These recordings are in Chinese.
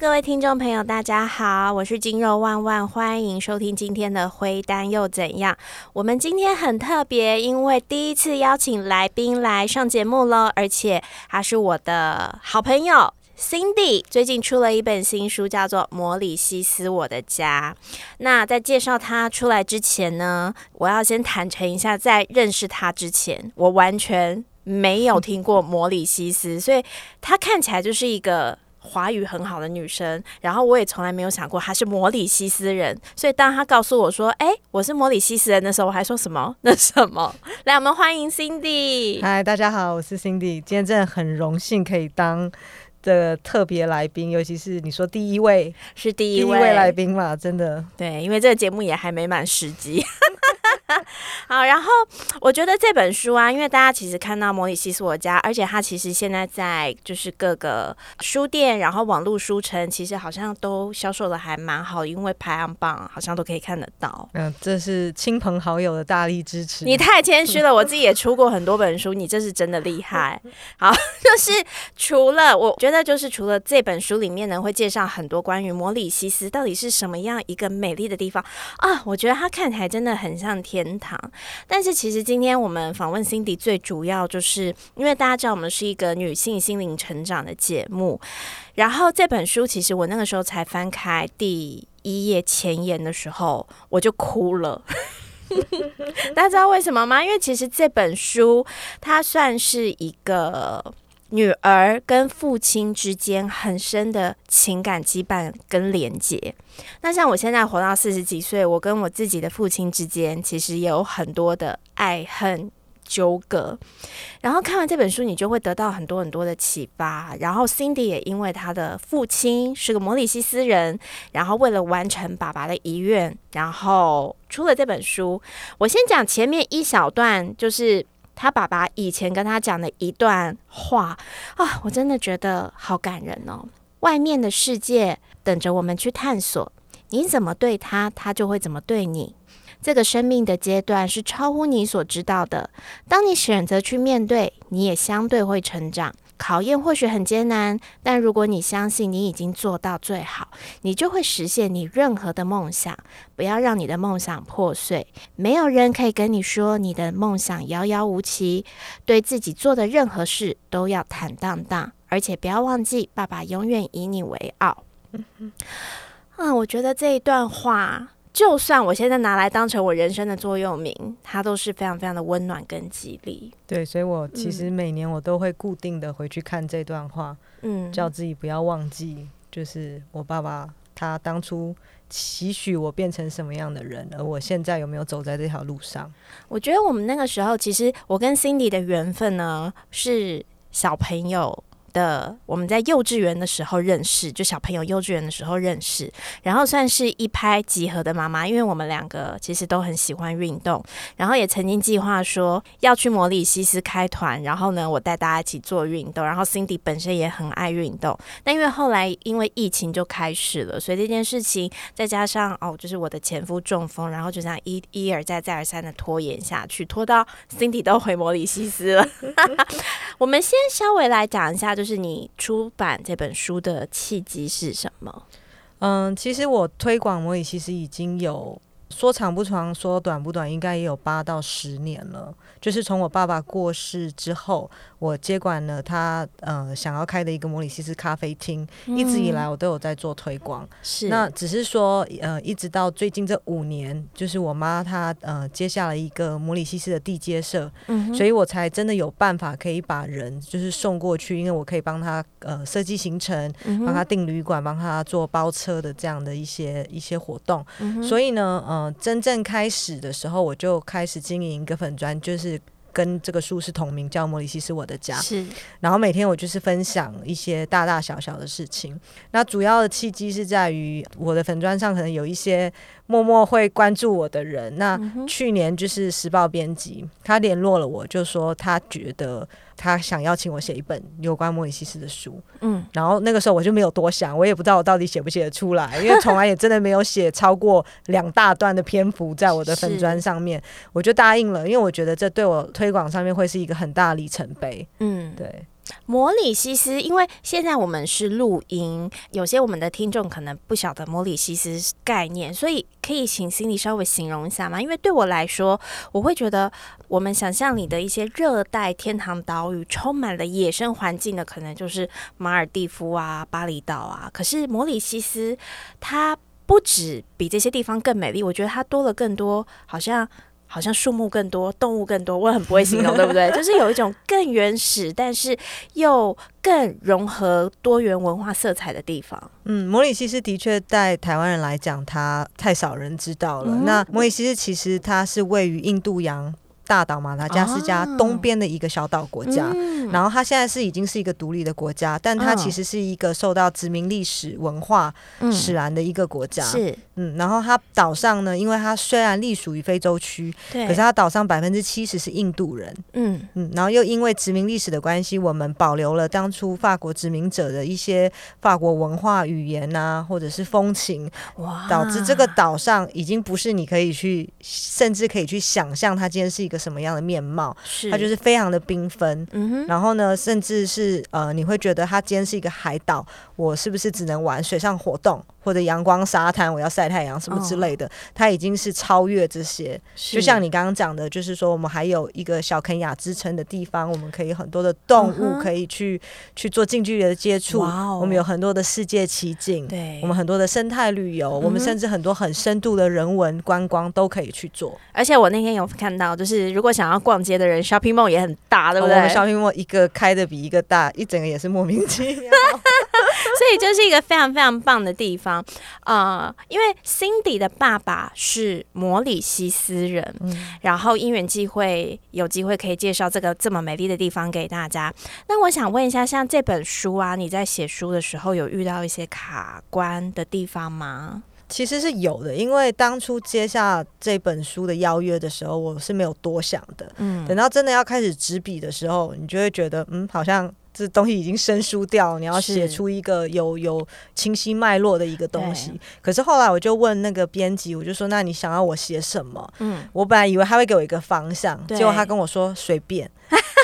各位听众朋友，大家好，我是金肉万万，欢迎收听今天的灰单又怎样？我们今天很特别，因为第一次邀请来宾来上节目了，而且他是我的好朋友 Cindy，最近出了一本新书，叫做《摩里西斯我的家》。那在介绍他出来之前呢，我要先坦诚一下，在认识他之前，我完全没有听过摩里西斯，所以他看起来就是一个。华语很好的女生，然后我也从来没有想过她是摩里西斯人，所以当她告诉我说：“哎，我是摩里西斯人”的时候，我还说什么？那什么？来，我们欢迎 Cindy。嗨，大家好，我是 Cindy。今天真的很荣幸可以当的特别来宾，尤其是你说第一位是第一位来宾嘛，真的对，因为这个节目也还没满十集。好，然后我觉得这本书啊，因为大家其实看到《摩里西斯我家》，而且它其实现在在就是各个书店，然后网络书城，其实好像都销售的还蛮好，因为排行榜好像都可以看得到。嗯，这是亲朋好友的大力支持。你太谦虚了，我自己也出过很多本书，你这是真的厉害。好，就是除了我觉得，就是除了这本书里面呢，会介绍很多关于摩里西斯到底是什么样一个美丽的地方啊，我觉得它看起来真的很像天。天堂，但是其实今天我们访问 Cindy 最主要就是因为大家知道我们是一个女性心灵成长的节目，然后这本书其实我那个时候才翻开第一页前言的时候我就哭了，大家知道为什么吗？因为其实这本书它算是一个。女儿跟父亲之间很深的情感羁绊跟连结。那像我现在活到四十几岁，我跟我自己的父亲之间其实也有很多的爱恨纠葛。然后看完这本书，你就会得到很多很多的启发。然后 Cindy 也因为他的父亲是个摩里西斯人，然后为了完成爸爸的遗愿，然后出了这本书。我先讲前面一小段，就是。他爸爸以前跟他讲的一段话啊，我真的觉得好感人哦。外面的世界等着我们去探索，你怎么对他，他就会怎么对你。这个生命的阶段是超乎你所知道的。当你选择去面对，你也相对会成长。考验或许很艰难，但如果你相信你已经做到最好，你就会实现你任何的梦想。不要让你的梦想破碎。没有人可以跟你说你的梦想遥遥无期。对自己做的任何事都要坦荡荡，而且不要忘记，爸爸永远以你为傲。嗯，我觉得这一段话。就算我现在拿来当成我人生的座右铭，它都是非常非常的温暖跟激励。对，所以我其实每年我都会固定的回去看这段话，嗯，叫自己不要忘记，就是我爸爸他当初期许我变成什么样的人，而我现在有没有走在这条路上？我觉得我们那个时候，其实我跟 Cindy 的缘分呢，是小朋友。的我们在幼稚园的时候认识，就小朋友幼稚园的时候认识，然后算是一拍即合的妈妈，因为我们两个其实都很喜欢运动，然后也曾经计划说要去摩里西斯开团，然后呢我带大家一起做运动，然后 Cindy 本身也很爱运动，但因为后来因为疫情就开始了，所以这件事情再加上哦就是我的前夫中风，然后就这样一一而再再而三的拖延下去，拖到 Cindy 都回摩里西斯了。我们先稍微来讲一下。就是你出版这本书的契机是什么？嗯，其实我推广模拟其实已经有说长不长，说短不短，应该也有八到十年了。就是从我爸爸过世之后。我接管了他呃想要开的一个摩里西斯咖啡厅，一直以来我都有在做推广。是，那只是说呃一直到最近这五年，就是我妈她呃接下了一个摩里西斯的地接社，所以我才真的有办法可以把人就是送过去，因为我可以帮他呃设计行程，帮他订旅馆，帮他做包车的这样的一些一些活动。所以呢，呃，真正开始的时候，我就开始经营一个粉砖，就是。跟这个书是同名，叫《莫里西是我的家》。是，然后每天我就是分享一些大大小小的事情。那主要的契机是在于我的粉砖上可能有一些默默会关注我的人。那去年就是时报编辑，他联络了我，就说他觉得。他想邀请我写一本有关莫里西斯的书，嗯，然后那个时候我就没有多想，我也不知道我到底写不写得出来，因为从来也真的没有写超过两大段的篇幅在我的粉砖上面，我就答应了，因为我觉得这对我推广上面会是一个很大里程碑，嗯，对。摩里西斯，因为现在我们是录音，有些我们的听众可能不晓得摩里西斯概念，所以可以请心里稍微形容一下吗？因为对我来说，我会觉得我们想象里的一些热带天堂岛屿，充满了野生环境的，可能就是马尔蒂夫啊、巴厘岛啊。可是摩里西斯，它不止比这些地方更美丽，我觉得它多了更多，好像。好像树木更多，动物更多，我很不会形容，对不对？就是有一种更原始，但是又更融合多元文化色彩的地方。嗯，摩里西斯的确在台湾人来讲，它太少人知道了。那摩里西斯其实它是位于印度洋。大岛马达加斯加东边的一个小岛国家，然后它现在是已经是一个独立的国家，但它其实是一个受到殖民历史文化使然的一个国家。是，嗯，然后它岛上呢，因为它虽然隶属于非洲区，对，可是它岛上百分之七十是印度人。嗯。嗯，然后又因为殖民历史的关系，我们保留了当初法国殖民者的一些法国文化、语言啊，或者是风情，哇，导致这个岛上已经不是你可以去，甚至可以去想象它今天是一个。什么样的面貌？是它就是非常的缤纷，然后呢，甚至是呃，你会觉得它今天是一个海岛，我是不是只能玩水上活动？或者阳光沙滩，我要晒太阳什么之类的，它已经是超越这些。就像你刚刚讲的，就是说我们还有一个小肯雅之称的地方，我们可以很多的动物可以去去做近距离的接触。我们有很多的世界奇景，对，我们很多的生态旅游，我们甚至很多很深度的人文观光都可以去做。而且我那天有看到，就是如果想要逛街的人，shopping mall 也很大，对不对？shopping mall 一个开的比一个大，一整个也是莫名其妙。所以就是一个非常非常棒的地方，呃，因为 Cindy 的爸爸是摩里西斯人，然后因缘际会有机会可以介绍这个这么美丽的地方给大家。那我想问一下，像这本书啊，你在写书的时候有遇到一些卡关的地方吗？其实是有的，因为当初接下这本书的邀约的时候，我是没有多想的。嗯，等到真的要开始执笔的时候，你就会觉得，嗯，好像。这东西已经生疏掉，你要写出一个有有清晰脉络的一个东西。可是后来我就问那个编辑，我就说：“那你想要我写什么？”嗯，我本来以为他会给我一个方向，结果他跟我说：“随便，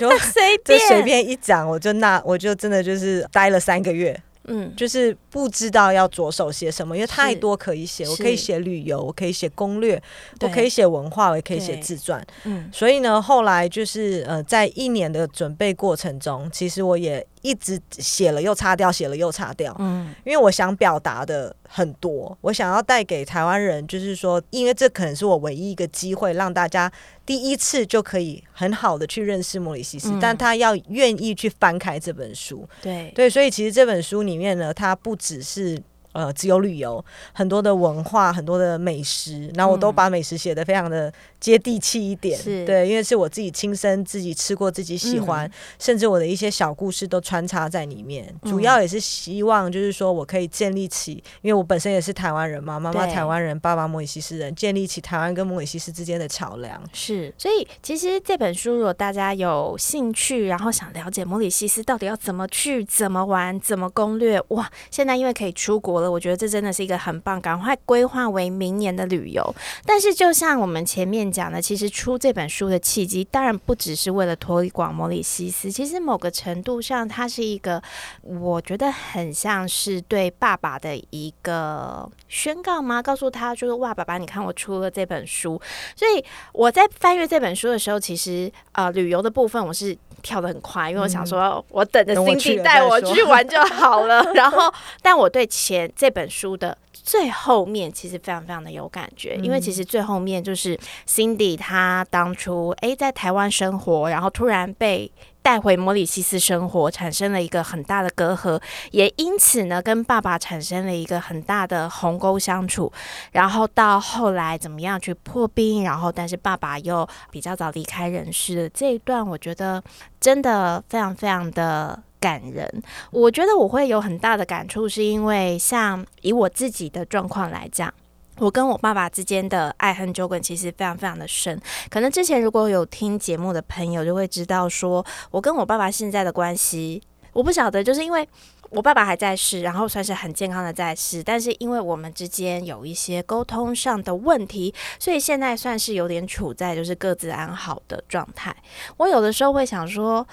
就 随便，随便一讲，我就那我就真的就是待了三个月。”嗯，就是不知道要着手写什么，因为太多可以写。我可以写旅游，我可以写攻略，我可以写文化，我也可以写自传。嗯，所以呢，后来就是呃，在一年的准备过程中，其实我也。一直写了又擦掉，写了又擦掉。嗯，因为我想表达的很多，我想要带给台湾人，就是说，因为这可能是我唯一一个机会，让大家第一次就可以很好的去认识莫里西斯，但他要愿意去翻开这本书。对对，所以其实这本书里面呢，它不只是。呃，自由旅游，很多的文化，很多的美食，然后我都把美食写的非常的接地气一点，对，因为是我自己亲身自己吃过，自己喜欢，甚至我的一些小故事都穿插在里面，主要也是希望就是说我可以建立起，因为我本身也是台湾人嘛，妈妈台湾人，爸爸摩里西斯人，建立起台湾跟摩里西斯之间的桥梁。是，所以其实这本书如果大家有兴趣，然后想了解摩里西斯到底要怎么去、怎么玩、怎么攻略，哇，现在因为可以出国了。我觉得这真的是一个很棒，赶快规划为明年的旅游。但是，就像我们前面讲的，其实出这本书的契机，当然不只是为了推广摩里西斯。其实某个程度上，它是一个我觉得很像是对爸爸的一个宣告吗？告诉他就是哇，爸爸，你看我出了这本书。所以我在翻阅这本书的时候，其实呃，旅游的部分我是。跳得很快，因为我想说，我等着 Cindy 带我去玩就好了。然后，但我对前这本书的最后面其实非常非常的有感觉，因为其实最后面就是 Cindy 她当初哎在台湾生活，然后突然被。带回摩里西斯生活，产生了一个很大的隔阂，也因此呢，跟爸爸产生了一个很大的鸿沟相处。然后到后来怎么样去破冰，然后但是爸爸又比较早离开人世这一段，我觉得真的非常非常的感人。我觉得我会有很大的感触，是因为像以我自己的状况来讲。我跟我爸爸之间的爱恨纠葛其实非常非常的深，可能之前如果有听节目的朋友就会知道，说我跟我爸爸现在的关系，我不晓得，就是因为我爸爸还在世，然后算是很健康的在世，但是因为我们之间有一些沟通上的问题，所以现在算是有点处在就是各自安好的状态。我有的时候会想说。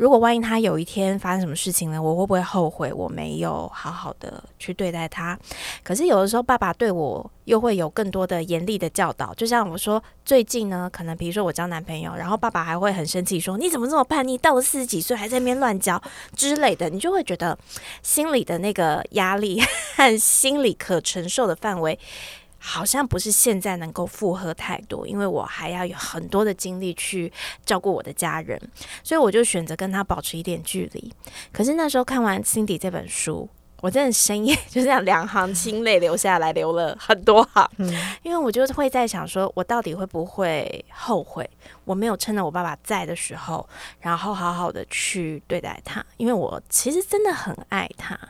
如果万一他有一天发生什么事情呢，我会不会后悔我没有好好的去对待他？可是有的时候，爸爸对我又会有更多的严厉的教导。就像我说，最近呢，可能比如说我交男朋友，然后爸爸还会很生气，说你怎么这么叛逆，到了四十几岁还在那边乱交之类的，你就会觉得心里的那个压力 和心理可承受的范围。好像不是现在能够负荷太多，因为我还要有很多的精力去照顾我的家人，所以我就选择跟他保持一点距离。可是那时候看完《Cindy》这本书，我真的深夜 就这样两行清泪流下来，流了很多行，因为我就会在想，说我到底会不会后悔，我没有趁着我爸爸在的时候，然后好好的去对待他，因为我其实真的很爱他，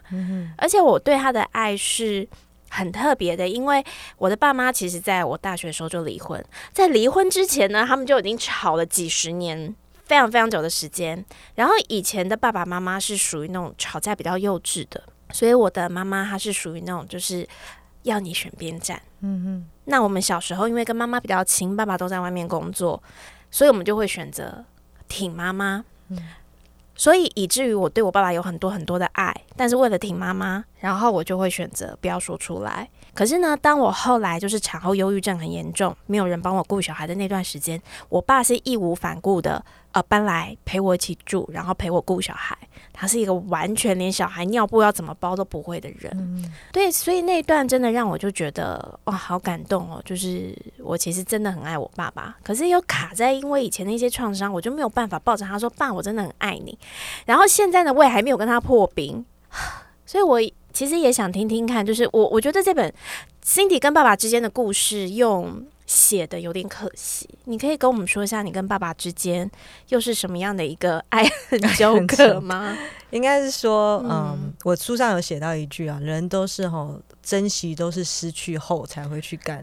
而且我对他的爱是。很特别的，因为我的爸妈其实在我大学的时候就离婚，在离婚之前呢，他们就已经吵了几十年，非常非常久的时间。然后以前的爸爸妈妈是属于那种吵架比较幼稚的，所以我的妈妈她是属于那种就是要你选边站。嗯嗯。那我们小时候因为跟妈妈比较亲，爸爸都在外面工作，所以我们就会选择挺妈妈。嗯。所以以至于我对我爸爸有很多很多的爱，但是为了挺妈妈，然后我就会选择不要说出来。可是呢，当我后来就是产后忧郁症很严重，没有人帮我顾小孩的那段时间，我爸是义无反顾的。呃，搬来陪我一起住，然后陪我顾小孩。他是一个完全连小孩尿布要怎么包都不会的人。对，所以那段真的让我就觉得哇，好感动哦！就是我其实真的很爱我爸爸，可是又卡在因为以前的一些创伤，我就没有办法抱着他说：“爸，我真的很爱你。”然后现在呢，我也还没有跟他破冰，所以我其实也想听听看，就是我我觉得这本 Cindy 跟爸爸之间的故事用。写的有点可惜，你可以跟我们说一下，你跟爸爸之间又是什么样的一个爱恨 纠葛吗？应该是说，嗯，我书上有写到一句啊，人都是哈。珍惜都是失去后才会去干，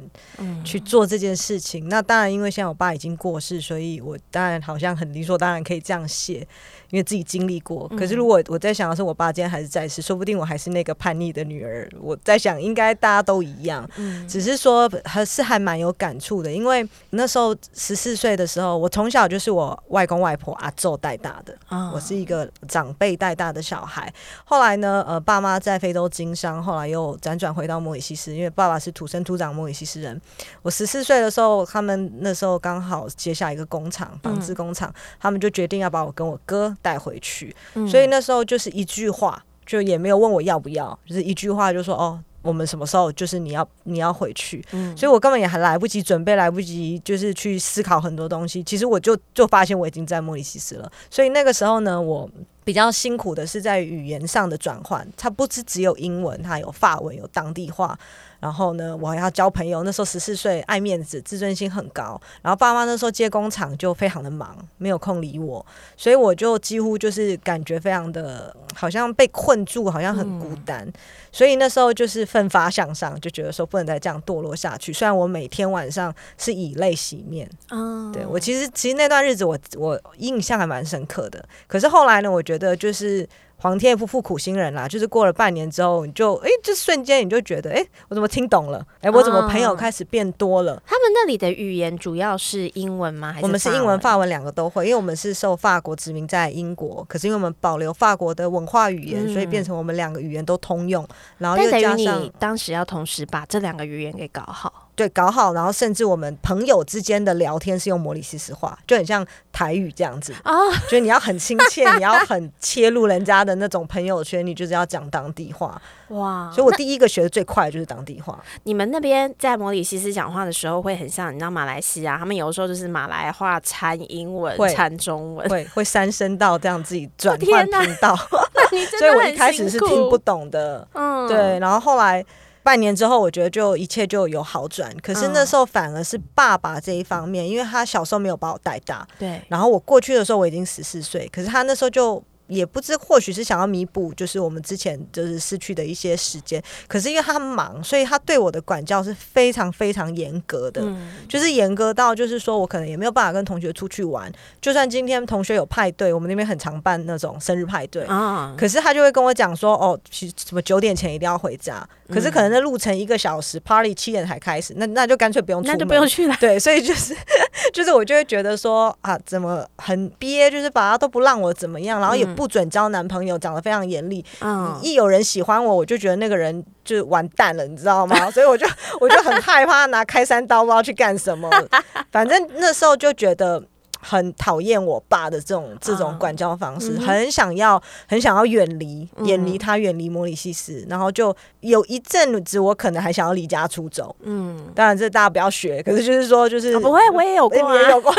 去做这件事情。那当然，因为现在我爸已经过世，所以我当然好像很理所当然可以这样写，因为自己经历过。可是如果我在想的是我爸今天还是在世，说不定我还是那个叛逆的女儿。我在想，应该大家都一样，只是说还是还蛮有感触的。因为那时候十四岁的时候，我从小就是我外公外婆阿昼带大的，我是一个长辈带大的小孩。后来呢，呃，爸妈在非洲经商，后来又辗转。回到摩里西斯，因为爸爸是土生土长摩里西斯人。我十四岁的时候，他们那时候刚好接下一个工厂，纺织工厂，他们就决定要把我跟我哥带回去。所以那时候就是一句话，就也没有问我要不要，就是一句话就说：“哦，我们什么时候就是你要你要回去。”所以我根本也还来不及准备，来不及就是去思考很多东西。其实我就就发现我已经在莫里西斯了。所以那个时候呢，我。比较辛苦的是在语言上的转换，它不是只有英文，它有法文，有当地话。然后呢，我还要交朋友。那时候十四岁，爱面子，自尊心很高。然后爸妈那时候接工厂就非常的忙，没有空理我，所以我就几乎就是感觉非常的，好像被困住，好像很孤单。所以那时候就是奋发向上，就觉得说不能再这样堕落下去。虽然我每天晚上是以泪洗面，嗯，对我其实其实那段日子我我印象还蛮深刻的。可是后来呢，我觉得就是。皇天不负苦心人啦，就是过了半年之后，你就哎，这瞬间你就觉得，哎，我怎么听懂了？哎，我怎么朋友开始变多了？他们那里的语言主要是英文吗？还是我们是英文、法文两个都会？因为我们是受法国殖民在英国，可是因为我们保留法国的文化语言，所以变成我们两个语言都通用。然后又加上当时要同时把这两个语言给搞好。对，搞好，然后甚至我们朋友之间的聊天是用摩里西斯话，就很像台语这样子啊。就你要很亲切，你要很切入人家的那种朋友圈，你就是要讲当地话哇。所以我第一个学的最快就是当地话。你们那边在摩里西斯讲话的时候会很像，你知道马来西亚，他们有的时候就是马来话掺英文掺中文，会会 三声道这样自己转换频道。所以我一开始是听不懂的，嗯，对，然后后来。半年之后，我觉得就一切就有好转。可是那时候反而是爸爸这一方面，因为他小时候没有把我带大，对。然后我过去的时候我已经十四岁，可是他那时候就。也不知或许是想要弥补，就是我们之前就是失去的一些时间。可是因为他忙，所以他对我的管教是非常非常严格的，就是严格到就是说我可能也没有办法跟同学出去玩。就算今天同学有派对，我们那边很常办那种生日派对啊，可是他就会跟我讲说，哦，什么九点前一定要回家。可是可能那路程一个小时，party 七点才开始，那那就干脆不用，那就不用去了。对，所以就是 就是我就会觉得说啊，怎么很憋，就是把他都不让我怎么样，然后也不准交男朋友，讲的非常严厉。嗯，一有人喜欢我，我就觉得那个人就完蛋了，你知道吗？所以我就我就很害怕拿开山刀不知道去干什么。反正那时候就觉得。很讨厌我爸的这种这种管教方式，很想要很想要远离远离他远离摩里西斯，然后就有一阵子我可能还想要离家出走。嗯，当然这大家不要学，可是就是说就是不会，我也有过，也有过。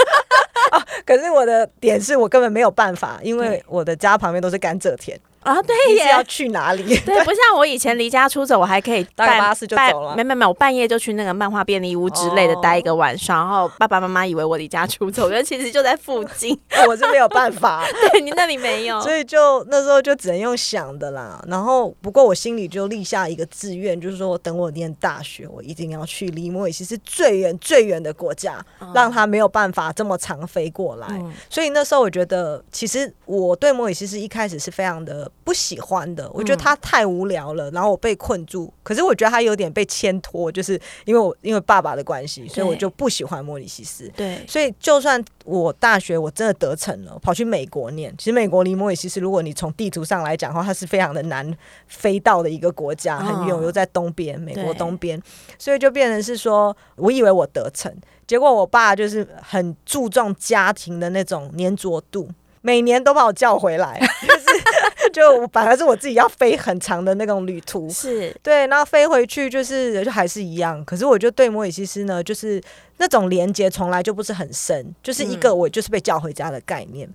可是我的点是我根本没有办法，因为我的家旁边都是甘蔗田。啊，对耶！要去哪里？对，不像我以前离家出走，我还可以搭巴士就走了。没没没，我半夜就去那个漫画便利屋之类的待一个晚上，然后爸爸妈妈以为我离家出走，但其实就在附近。我是没有办法，对你那里没有，所以就那时候就只能用想的啦。然后不过我心里就立下一个志愿，就是说我等我念大学，我一定要去离摩尔西是最远最远的国家，让他没有办法这么长飞过来。所以那时候我觉得，其实我对摩尔西是一开始是非常的不喜欢。的，我觉得他太无聊了，然后我被困住。可是我觉得他有点被牵拖，就是因为我因为爸爸的关系，所以我就不喜欢莫里西斯。对，所以就算我大学我真的得逞了，跑去美国念，其实美国离莫里西斯，如果你从地图上来讲的话，它是非常的难飞到的一个国家，很远，又在东边，美国东边，所以就变成是说，我以为我得逞，结果我爸就是很注重家庭的那种粘着度，每年都把我叫回来，就是。就反而是我自己要飞很长的那种旅途，是对，然后飞回去就是就还是一样。可是我就对摩里西斯呢，就是那种连接从来就不是很深，就是一个我就是被叫回家的概念，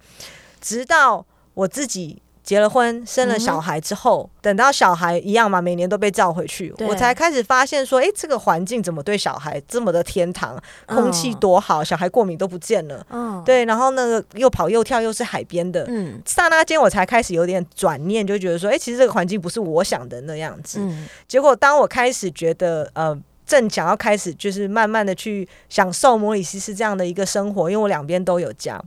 直到我自己。结了婚，生了小孩之后，等到小孩一样嘛，每年都被召回去，我才开始发现说，哎，这个环境怎么对小孩这么的天堂？空气多好，小孩过敏都不见了。嗯，对，然后那个又跑又跳，又是海边的。嗯，刹那间我才开始有点转念，就觉得说，哎，其实这个环境不是我想的那样子。嗯，结果当我开始觉得，呃，正想要开始，就是慢慢的去享受摩里西斯这样的一个生活，因为我两边都有家。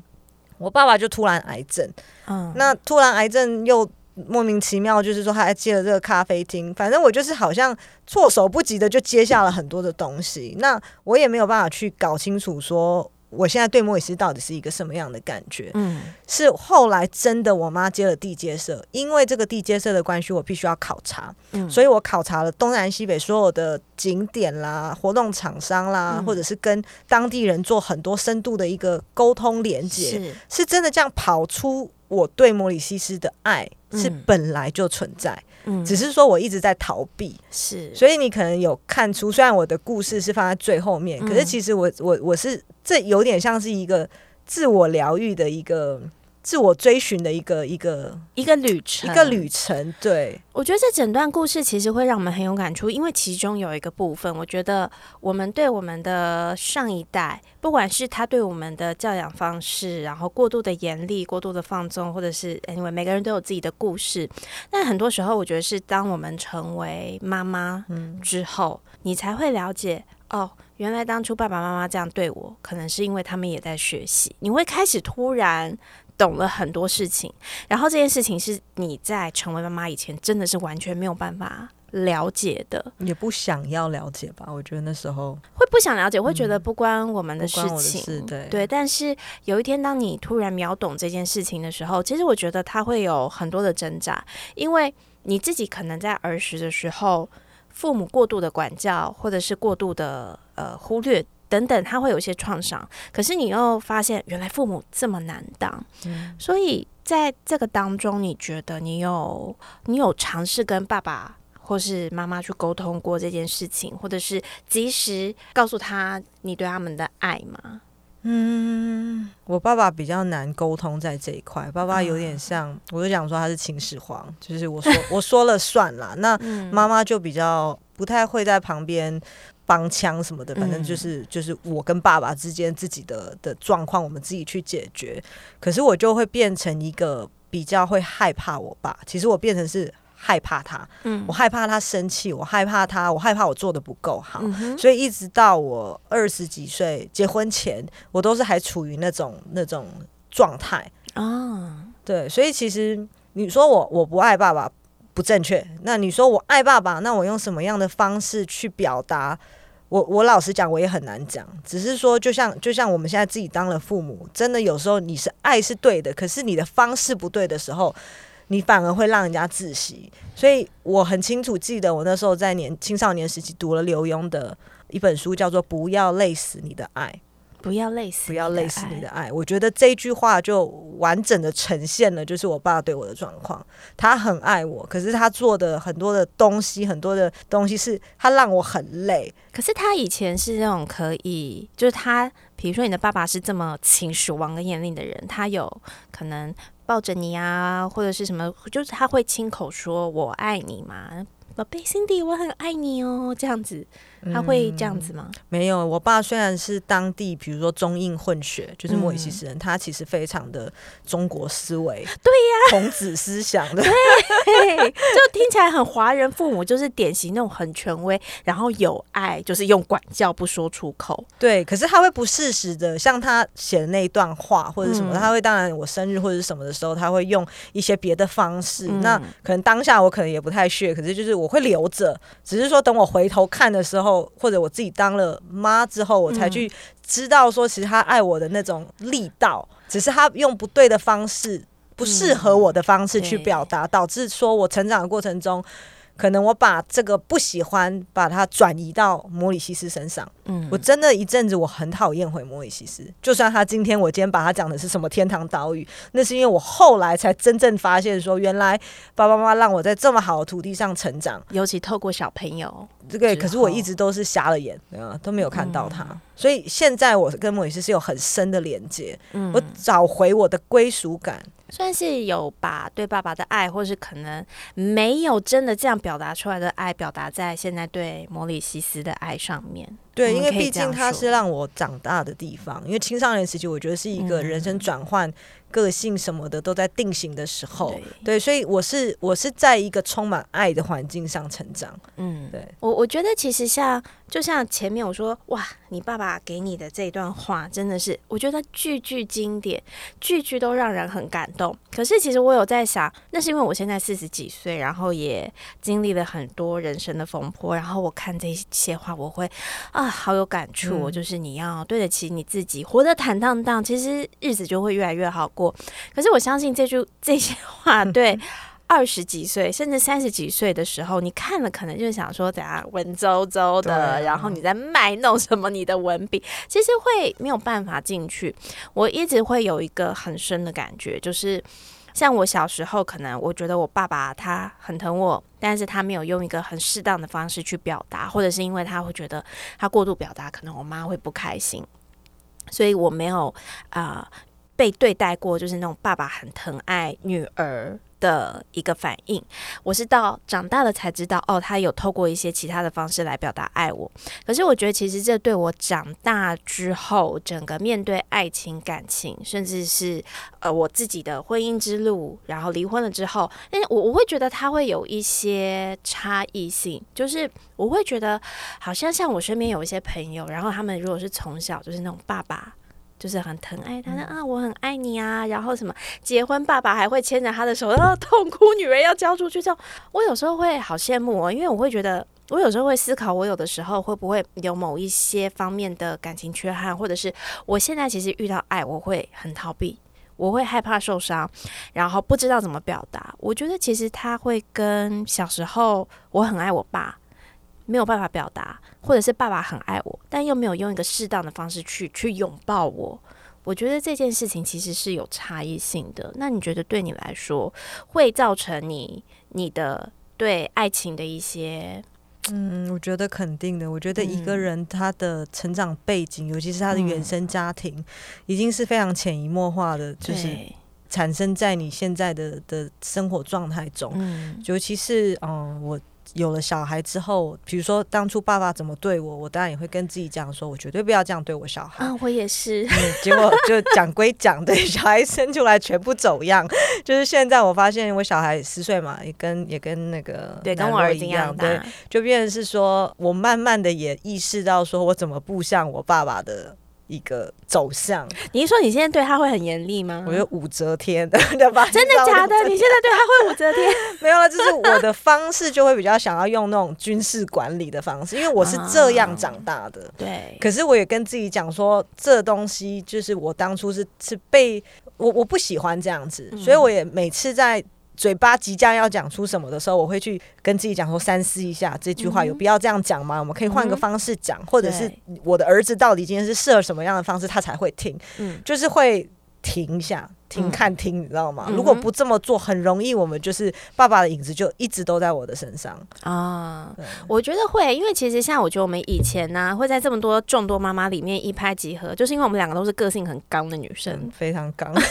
我爸爸就突然癌症，嗯，那突然癌症又莫名其妙，就是说他还接了这个咖啡厅，反正我就是好像措手不及的就接下了很多的东西，那我也没有办法去搞清楚说。我现在对莫里斯到底是一个什么样的感觉？嗯，是后来真的我妈接了地接社，因为这个地接社的关系，我必须要考察，嗯，所以我考察了东南西北所有的景点啦、活动厂商啦，或者是跟当地人做很多深度的一个沟通连接，是。是真的这样跑出我对莫里西斯的爱是本来就存在。只是说我一直在逃避，是，所以你可能有看出，虽然我的故事是放在最后面，可是其实我我我是这有点像是一个自我疗愈的一个。自我追寻的一个一个一个旅程，一个旅程。对我觉得这整段故事其实会让我们很有感触，因为其中有一个部分，我觉得我们对我们的上一代，不管是他对我们的教养方式，然后过度的严厉、过度的放纵，或者是因为每个人都有自己的故事，但很多时候，我觉得是当我们成为妈妈之后，你才会了解哦，原来当初爸爸妈妈这样对我，可能是因为他们也在学习。你会开始突然。懂了很多事情，然后这件事情是你在成为妈妈以前真的是完全没有办法了解的，也不想要了解吧？我觉得那时候会不想了解，会觉得不关我们的事情，对对。但是有一天，当你突然秒懂这件事情的时候，其实我觉得他会有很多的挣扎，因为你自己可能在儿时的时候，父母过度的管教，或者是过度的呃忽略。等等，他会有一些创伤，可是你又发现原来父母这么难当，所以在这个当中，你觉得你有你有尝试跟爸爸或是妈妈去沟通过这件事情，或者是及时告诉他你对他们的爱吗？嗯，我爸爸比较难沟通在这一块，爸爸有点像，我就讲说他是秦始皇，就是我说我说了算啦。那 妈妈就比较不太会在旁边。帮腔什么的，反正就是就是我跟爸爸之间自己的的状况，我们自己去解决。可是我就会变成一个比较会害怕我爸，其实我变成是害怕他，嗯，我害怕他生气，我害怕他，我害怕我做的不够好，所以一直到我二十几岁结婚前，我都是还处于那种那种状态啊。对，所以其实你说我我不爱爸爸不正确，那你说我爱爸爸，那我用什么样的方式去表达？我我老实讲，我也很难讲。只是说，就像就像我们现在自己当了父母，真的有时候你是爱是对的，可是你的方式不对的时候，你反而会让人家窒息。所以我很清楚记得，我那时候在年青少年时期读了刘墉的一本书，叫做《不要累死你的爱》。不要累死，不要累死你的爱。我觉得这句话就完整的呈现了，就是我爸对我的状况。他很爱我，可是他做的很多的东西，很多的东西是他让我很累。可是他以前是那种可以，就是他，比如说你的爸爸是这么秦始王跟严厉的人，他有可能抱着你啊，或者是什么，就是他会亲口说我爱你嘛。宝贝，Cindy，我很爱你哦，这样子，他会这样子吗？没有，我爸虽然是当地，比如说中印混血，就是莫里西斯人，他其实非常的中国思维，对呀，孔子思想的，对，就听起来很华人父母，就是典型那种很权威，然后有爱，就是用管教不说出口，对。可是他会不适时的，像他写的那一段话或者什么，他会当然我生日或者什么的时候，他会用一些别的方式，那可能当下我可能也不太屑，可是就是我。我会留着，只是说等我回头看的时候，或者我自己当了妈之后，我才去知道说，其实他爱我的那种力道，只是他用不对的方式，不适合我的方式去表达，导致说我成长的过程中。可能我把这个不喜欢，把它转移到摩里西斯身上。嗯，我真的一阵子我很讨厌回摩里西斯，就算他今天我今天把他讲的是什么天堂岛屿，那是因为我后来才真正发现说，原来爸爸妈妈让我在这么好的土地上成长，尤其透过小朋友，这个可是我一直都是瞎了眼，啊，都没有看到他。所以现在我跟莫里斯是有很深的连接，我找回我的归属感。算是有把对爸爸的爱，或是可能没有真的这样表达出来的爱，表达在现在对摩里西斯的爱上面。对，因为毕竟它是让我长大的地方。因为青少年时期，我觉得是一个人生转换。个性什么的都在定型的时候，对，所以我是我是在一个充满爱的环境上成长。嗯，对我我觉得其实像就像前面我说，哇，你爸爸给你的这段话真的是，我觉得句句经典，句句都让人很感动。可是其实我有在想，那是因为我现在四十几岁，然后也经历了很多人生的风波，然后我看这些话，我会啊，好有感触。就是你要对得起你自己，活得坦荡荡，其实日子就会越来越好过。可是我相信这句这些话，对二十几岁甚至三十几岁的时候，你看了可能就想说，等下文绉绉的，然后你在卖弄什么？你的文笔其实会没有办法进去。我一直会有一个很深的感觉，就是像我小时候，可能我觉得我爸爸他很疼我，但是他没有用一个很适当的方式去表达，或者是因为他会觉得他过度表达，可能我妈会不开心，所以我没有啊。被对待过，就是那种爸爸很疼爱女儿的一个反应。我是到长大了才知道，哦，他有透过一些其他的方式来表达爱我。可是我觉得，其实这对我长大之后，整个面对爱情、感情，甚至是呃我自己的婚姻之路，然后离婚了之后，但是我我会觉得他会有一些差异性，就是我会觉得，好像像我身边有一些朋友，然后他们如果是从小就是那种爸爸。就是很疼爱他，啊，我很爱你啊，然后什么结婚，爸爸还会牵着他的手，然后痛哭，女儿要交出去这样，我有时候会好羡慕哦，因为我会觉得，我有时候会思考，我有的时候会不会有某一些方面的感情缺憾，或者是我现在其实遇到爱，我会很逃避，我会害怕受伤，然后不知道怎么表达。我觉得其实他会跟小时候我很爱我爸。没有办法表达，或者是爸爸很爱我，但又没有用一个适当的方式去去拥抱我。我觉得这件事情其实是有差异性的。那你觉得对你来说会造成你你的对爱情的一些？嗯，我觉得肯定的。我觉得一个人他的成长背景，尤其是他的原生家庭，已经是非常潜移默化的，就是产生在你现在的的生活状态中。嗯，尤其是嗯我。有了小孩之后，比如说当初爸爸怎么对我，我当然也会跟自己讲说，我绝对不要这样对我小孩。啊，我也是。结果就讲归讲，对小孩生出来全部走样。就是现在我发现我小孩十岁嘛，也跟也跟那个对跟我儿子一样，对，就变成是说我慢慢的也意识到说我怎么不像我爸爸的一个走向。你是说你现在对他会很严厉吗？我觉得武则天 的吧？真的假的？你现在对他会武则天？没有了，就是我的方式就会比较想要用那种军事管理的方式，因为我是这样长大的。对。可是我也跟自己讲说，这东西就是我当初是是被我我不喜欢这样子，所以我也每次在。嘴巴即将要讲出什么的时候，我会去跟自己讲说三思一下，这句话有必要这样讲吗？我们可以换个方式讲，或者是我的儿子到底今天是适合什么样的方式，他才会听？嗯，就是会停一下。听看听，你知道吗？如果不这么做，很容易我们就是爸爸的影子就一直都在我的身上啊。我觉得会，因为其实像我觉得我们以前呢，会在这么多众多妈妈里面一拍即合，就是因为我们两个都是个性很刚的女生，非常刚。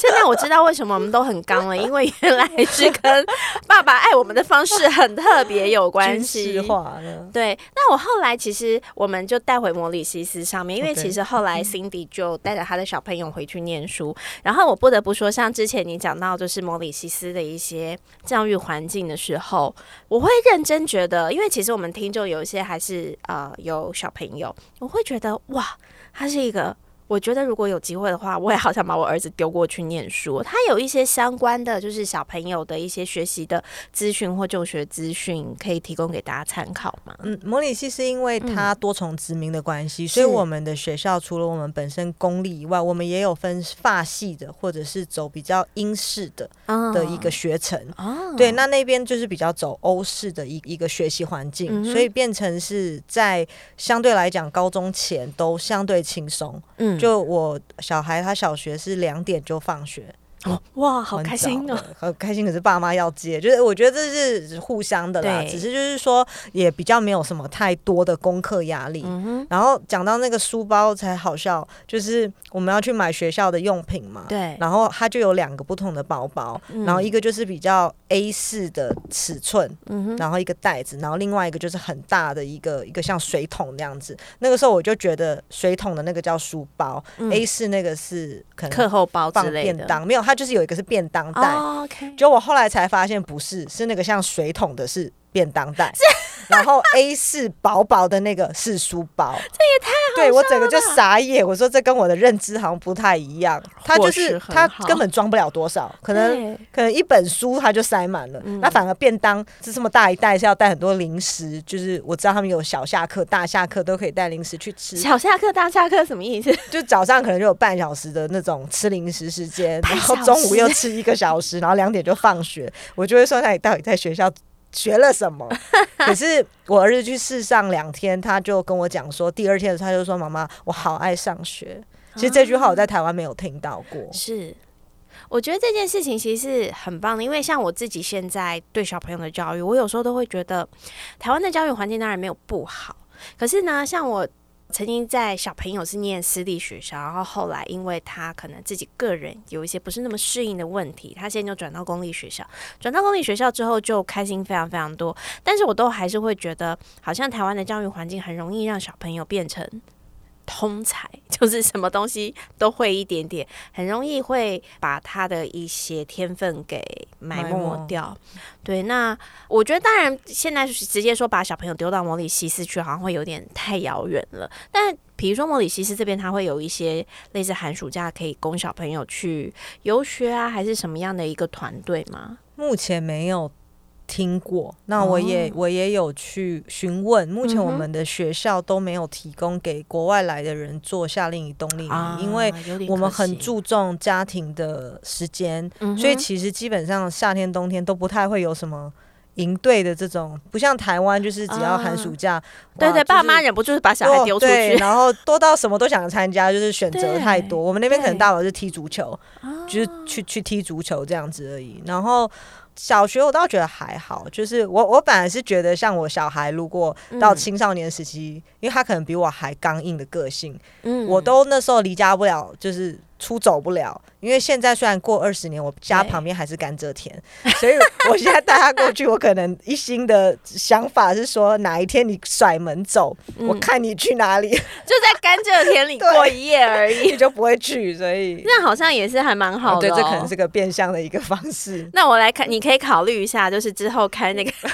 现在我知道为什么我们都很刚了，因为原来是跟爸爸爱我们的方式很特别有关系。对，那我后来其实我们就带回摩里西斯上面，因为其实后来 Cindy 就带着他的小朋友回去念书，然后我。不得不说，像之前你讲到就是摩里西斯的一些教育环境的时候，我会认真觉得，因为其实我们听众有一些还是呃有小朋友，我会觉得哇，他是一个。我觉得如果有机会的话，我也好想把我儿子丢过去念书。他有一些相关的，就是小朋友的一些学习的资讯或就学资讯，可以提供给大家参考吗？嗯，摩里西是因为它多重殖民的关系，所以我们的学校除了我们本身公立以外，我们也有分法系的，或者是走比较英式的的一个学程。哦，对，那那边就是比较走欧式的一一个学习环境，所以变成是在相对来讲高中前都相对轻松。嗯。就我小孩，他小学是两点就放学。哦哇，好开心哦！好开心，可是爸妈要接，就是我觉得这是互相的啦。只是就是说，也比较没有什么太多的功课压力。然后讲到那个书包才好笑，就是我们要去买学校的用品嘛。对。然后它就有两个不同的包包，然后一个就是比较 A 四的尺寸，然后一个袋子，然后另外一个就是很大的一个一个像水桶那样子。那个时候我就觉得水桶的那个叫书包，A 四那个是可能课后包放便当，没有。它就是有一个是便当袋，就我后来才发现不是，是那个像水桶的，是便当袋。然后 A 四薄薄的那个是书包，这也太 对我整个就傻眼。我说这跟我的认知好像不太一样。他就是他根本装不了多少，可能可能一本书他就塞满了。那反而便当是这么大一袋，是要带很多零食。就是我知道他们有小下课、大下课都可以带零食去吃。小下课、大下课什么意思？就早上可能就有半小时的那种吃零食时间，然后中午又吃一个小时，然后两点就放学。我就会说，那你到底在学校？学了什么？可是我儿子去试上两天，他就跟我讲说，第二天他就说：“妈妈，我好爱上学。”其实这句话我在台湾没有听到过。是，我觉得这件事情其实是很棒的，因为像我自己现在对小朋友的教育，我有时候都会觉得台湾的教育环境当然没有不好，可是呢，像我。曾经在小朋友是念私立学校，然后后来因为他可能自己个人有一些不是那么适应的问题，他现在就转到公立学校。转到公立学校之后就开心非常非常多，但是我都还是会觉得，好像台湾的教育环境很容易让小朋友变成。通才 就是什么东西都会一点点，很容易会把他的一些天分给埋没掉。对，那我觉得当然现在直接说把小朋友丢到摩里西斯去，好像会有点太遥远了。但比如说摩里西斯这边，他会有一些类似寒暑假可以供小朋友去游学啊，还是什么样的一个团队吗？目前没有。听过，那我也我也有去询问。目前我们的学校都没有提供给国外来的人做夏令营、冬令营，因为我们很注重家庭的时间，所以其实基本上夏天、冬天都不太会有什么营队的这种，不像台湾，就是只要寒暑假，对对，爸妈忍不住把小孩丢出去，然后多到什么都想参加，就是选择太多。我们那边可能大佬是踢足球，就是去去踢足球这样子而已，然后。小学我倒觉得还好，就是我我本来是觉得像我小孩，如果到青少年时期，因为他可能比我还刚硬的个性，嗯，我都那时候离家不了，就是出走不了，因为现在虽然过二十年，我家旁边还是甘蔗田，所以我现在带他过去，我可能一心的想法是说，哪一天你甩门走，我嗯看你去哪里，就在甘蔗田里过一夜而已。你就不会去，所以那好像也是还蛮好的、对，哦。这可能是个变相的一个方式。那我来看，你可以考虑一下，就是之后开那个 青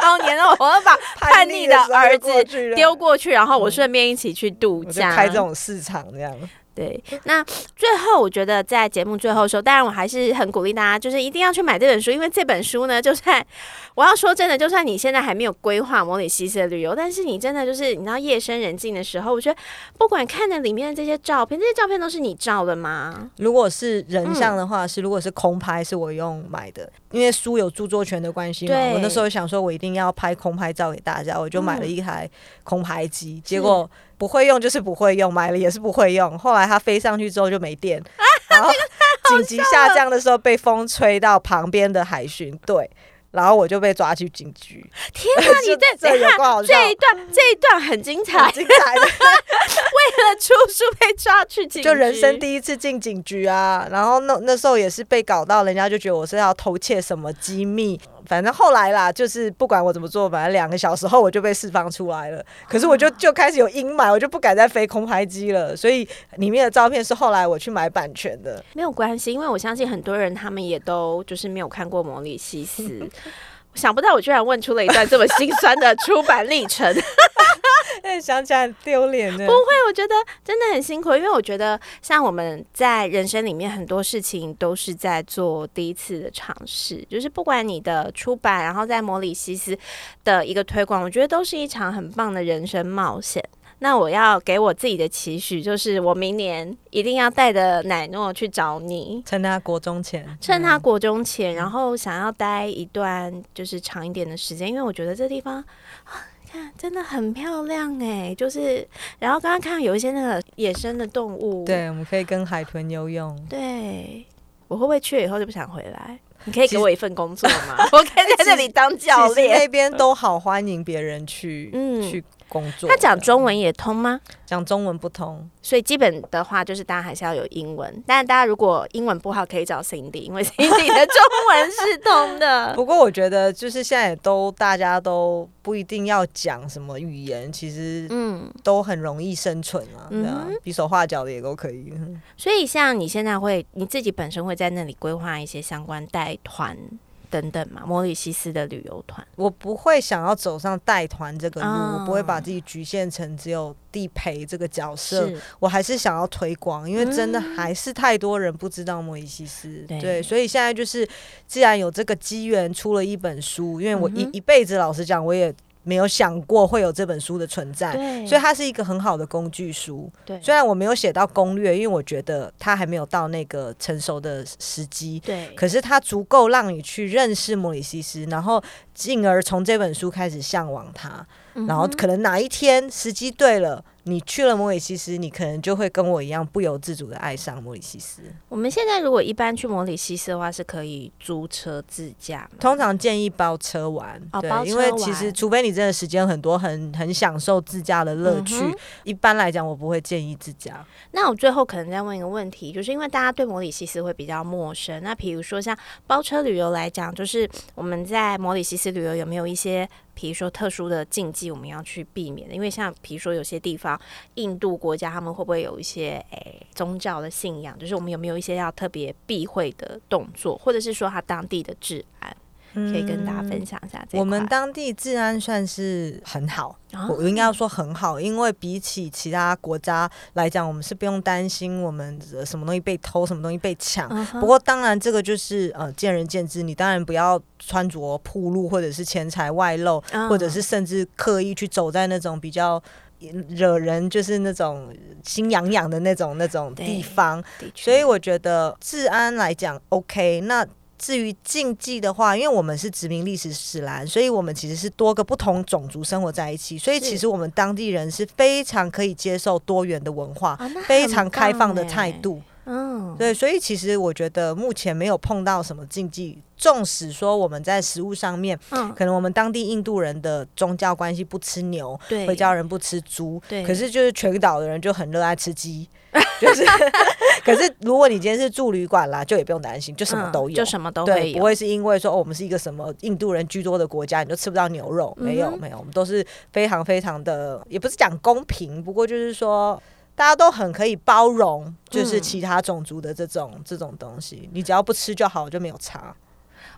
少年的，我会把叛逆的儿子丢过去，然后我顺便一起去度假。开这种市场这样。对，那最后我觉得在节目最后的时候，当然我还是很鼓励大家，就是一定要去买这本书，因为这本书呢，就算我要说真的，就算你现在还没有规划模拟西斯的旅游，但是你真的就是你知道夜深人静的时候，我觉得不管看着里面的这些照片，这些照片都是你照的吗？如果是人嗯像的话，是如果是空拍，是我用买的，因为书有著作权的关系嘛。我那时候想说，我一定要拍空拍照给大家，我就买了一台空拍机，嗯结果不会用就是不会用，买了也是不会用。后来它飞上去之后就没电，然后紧急下降的时候被风吹到旁边的海巡队。然后我就被抓去警局，天哪，你就 这这有够好笑，这一段这一段很精彩，很精彩的。为了出书被抓去警局，就人生第一次进警局啊，然后那那时候也是被搞到，人家就觉得我是要偷窃什么机密，反正后来啦，就是不管我怎么做，反正两个小时后我就被释放出来了。可是我就就开始有阴霾，我就不敢再飞空拍机了，所以里面的照片是后来我去买版权的。没有关系，因为我相信很多人他们也都就是没有看过《魔力西斯》。想不到我居然问出了一段这么心酸的出版历程。哎，想起来很丢脸的。不会，我觉得真的很辛苦，因为我觉得像我们在人生里面很多事情都是在做第一次的尝试，就是不管你的出版，然后在摩里西斯的一个推广，我觉得都是一场很棒的人生冒险。那我要给我自己的期许，就是我明年一定要带着奶诺去找你，趁他国中前，趁他国中前，然后想要待一段就是长一点的时间，因为我觉得这地方啊，看真的很漂亮哎，就是然后刚刚看到有一些那个野生的动物，对，我们可以跟海豚游泳。对，我会不会去了以后就不想回来？你可以给我一份工作吗？我可以在这里当教练。那边都好欢迎别人去，嗯去工作。他讲中文也通吗？讲中文不通，所以基本的话就是大家还是要有英文，但是大家如果英文不好，可以找 Cindy，因为 Cindy 的中文是通的。不过我觉得，就是现在都大家都不一定要讲什么语言，其实嗯，都很容易生存啊，对啊嗯，比手画脚的也都可以。嗯所以像你现在会你自己本身会在那里规划一些相关带团等等嘛？摩里西斯的旅游团，我不会想要走上带团这个路，哦我不会把自己局限成只有地陪这个角色，我还是想要推广，因为真的还是太多人不知道摩里西斯，对对，所以现在就是既然有这个机缘出了一本书，因为我一、嗯一辈子老实讲，我也没有想过会有这本书的存在。所以它是一个很好的工具书，对。虽然我没有写到攻略，因为我觉得它还没有到那个成熟的时机，对，可是它足够让你去认识莫里西斯，然后进而从这本书开始向往它，然后可能哪一天时机对了，你去了摩里西斯，你可能就会跟我一样不由自主的爱上摩里西斯。我们现在如果一般去摩里西斯的话，是可以租车自驾？通常建议包车玩，对，因为其实除非你真的时间很多，很很享受自驾的乐趣，嗯一般来讲我不会建议自驾。那我最后可能再问一个问题，就是因为大家对摩里西斯会比较陌生，那比如说像包车旅游来讲，就是我们在摩里西斯旅游有没有一些，比如说特殊的禁忌我们要去避免的？因为像比如说有些地方，印度国家他们会不会有一些诶、宗教的信仰？就是我们有没有一些要特别避讳的动作，或者是说他当地的治安，可以跟大家分享一下。我们当地治安算是很好，啊我应该要说很好，因为比起其他国家来讲，我们是不用担心我们呃什么东西被偷、什么东西被抢。不过当然，这个就是呃见仁见智，你当然不要穿着铺路，或者是钱财外露，嗯或者是甚至刻意去走在那种比较。惹人就是那种心痒痒的那种那种地方，所以我觉得治安来讲 OK。那至于禁忌的话，因为我们是殖民历史史兰，所以我们其实是多个不同种族生活在一起，所以其实我们当地人是非常可以接受多元的文化，非常开放的态度。嗯，对，所以其实我觉得目前没有碰到什么禁忌。纵使说我们在食物上面，嗯，可能我们当地印度人的宗教关系不吃牛，对，会教人不吃猪，对。可是就是全岛的人就很热爱吃鸡，就是。可是如果你今天是住旅馆啦，就也不用担心，就什么都有，就什么都对，不会是因为说哦，我们是一个什么印度人居多的国家，你就吃不到牛肉，没有没有，我们都是非常非常的，也不是讲公平，不过就是说。大家都很可以包容，就是其他种族的这种这种东西，你只要不吃就好，就没有差。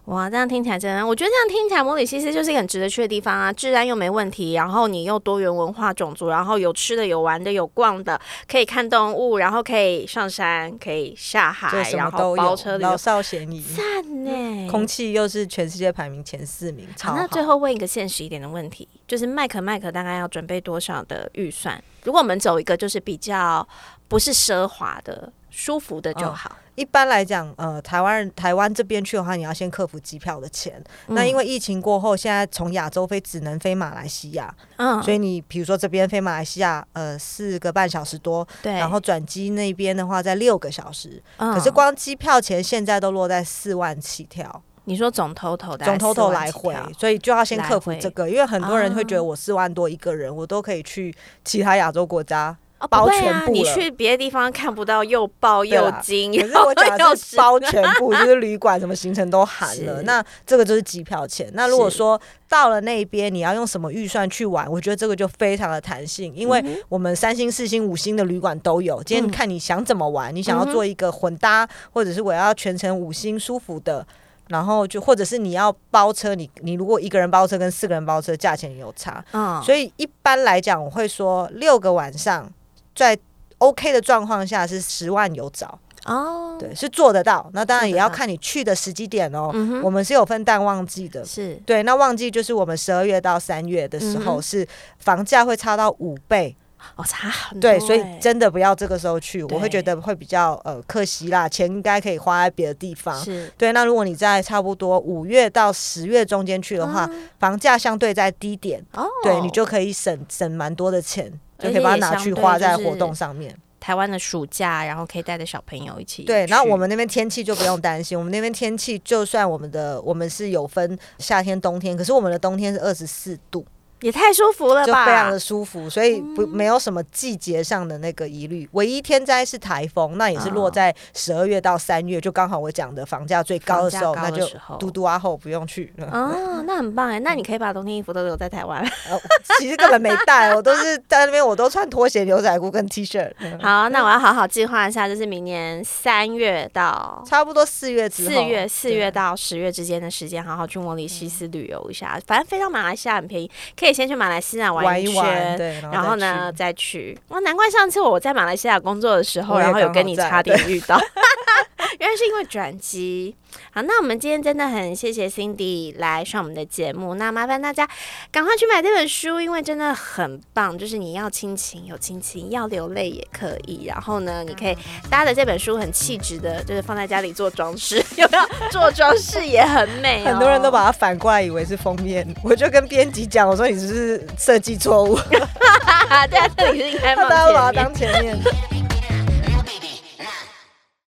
哇，这样听起来真的，我觉得这样听起来，摩里西斯就是一个很值得去的地方啊！治安又没问题，然后你又多元文化种族，然后有吃的、有玩的、有逛的，可以看动物，然后可以上山，可以下海，然后包车老少咸宜，赞呢！空气又是全世界排名前四名，好。那最后问一个现实一点的问题，就是麦克麦克大概要准备多少的预算？如果我们走一个就是比较不是奢华的。舒服的就好。一般来讲，呃，台湾人台湾这边去的话，你要先克服机票的钱。那因为疫情过后，现在从亚洲飞只能飞马来西亚，嗯，所以你比如说这边飞马来西亚，呃，四个半小时多，对，然后转机那边的话在六个小时，可是光机票钱现在都落在四万起跳。你说总头头总头头来回，所以就要先克服这个，因为很多人会觉得我四万多一个人，我都可以去其他亚洲国家。包全部，你去别的地方看不到又爆又惊，可是我讲的是包全部，就是旅馆什么行程都含了。那这个就是机票钱。那如果说到了那边，你要用什么预算去玩？我觉得这个就非常的弹性，因为我们三星、四星、五星的旅馆都有。今天看你想怎么玩，你想要做一个混搭，或者是我要全程五星舒服的，然后就或者是你要包车，你你如果一个人包车跟四个人包车价钱有差，嗯，所以一般来讲，我会说六个晚上。在 OK 的状况下是十万有找哦，对，是做得到。那当然也要看你去的时机点哦。我们是有分淡旺季的，是对。那旺季就是我们十二月到三月的时候，是房价会差到五倍。哦，差很多。对，所以真的不要这个时候去，我会觉得会比较呃可惜啦，钱应该可以花在别的地方。是对。那如果你在差不多五月到十月中间去的话，房价相对在低点，哦，对你就可以省省蛮多的钱，就可以把它拿去花在活动上面。台湾的暑假，然后可以带着小朋友一起。对，然后我们那边天气就不用担心，我们那边天气就算我们的我们是有分夏天冬天，可是我们的冬天是二十四度。也太舒服了吧，就非常的舒服，所以不没有什么季节上的那个疑虑。唯一天灾是台风，那也是落在十二月到三月，就刚好我讲的房价最高的时候，那就嘟嘟啊后不用去。哦，那很棒哎，那你可以把冬天衣服都留在台湾。其实根本没带，我都是在那边，我都穿拖鞋、牛仔裤跟 T 恤。好，那我要好好计划一下，就是明年三月到差不多四月之四月四月到十月之间的时间，好好去莫里西斯旅游一下。反正飞到马来西亚很便宜，可以。先去马来西亚玩一圈，对，然后呢再去。哇，难怪上次我在马来西亚工作的时候，然后有跟你差点遇到。原来是因为转机。好，那我们今天真的很谢谢 Cindy 来上我们的节目。那麻烦大家赶快去买这本书，因为真的很棒。就是你要亲情有亲情，要流泪也可以。然后呢，你可以搭着这本书很气质的，就是放在家里做装饰，有没有？做装饰也很美。很多人都把它反过来以为是封面，我就跟编辑讲，我说你只是设计错误。对啊，这里是应该 放前面。